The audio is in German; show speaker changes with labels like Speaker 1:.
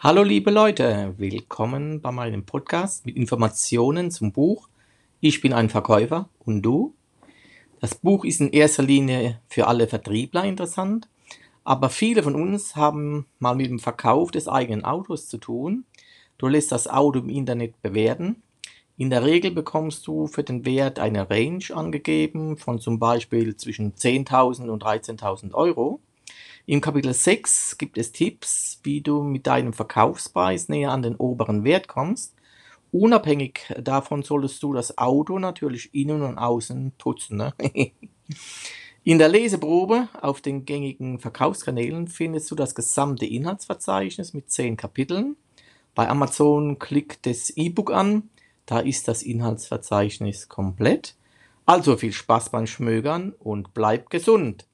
Speaker 1: Hallo liebe Leute, willkommen bei meinem Podcast mit Informationen zum Buch Ich bin ein Verkäufer und du? Das Buch ist in erster Linie für alle Vertriebler interessant, aber viele von uns haben mal mit dem Verkauf des eigenen Autos zu tun. Du lässt das Auto im Internet bewerten. In der Regel bekommst du für den Wert eine Range angegeben von zum Beispiel zwischen 10.000 und 13.000 Euro. Im Kapitel 6 gibt es Tipps, wie du mit deinem Verkaufspreis näher an den oberen Wert kommst. Unabhängig davon solltest du das Auto natürlich innen und außen putzen. Ne? In der Leseprobe auf den gängigen Verkaufskanälen findest du das gesamte Inhaltsverzeichnis mit 10 Kapiteln. Bei Amazon klick das E-Book an, da ist das Inhaltsverzeichnis komplett. Also viel Spaß beim Schmögern und bleib gesund!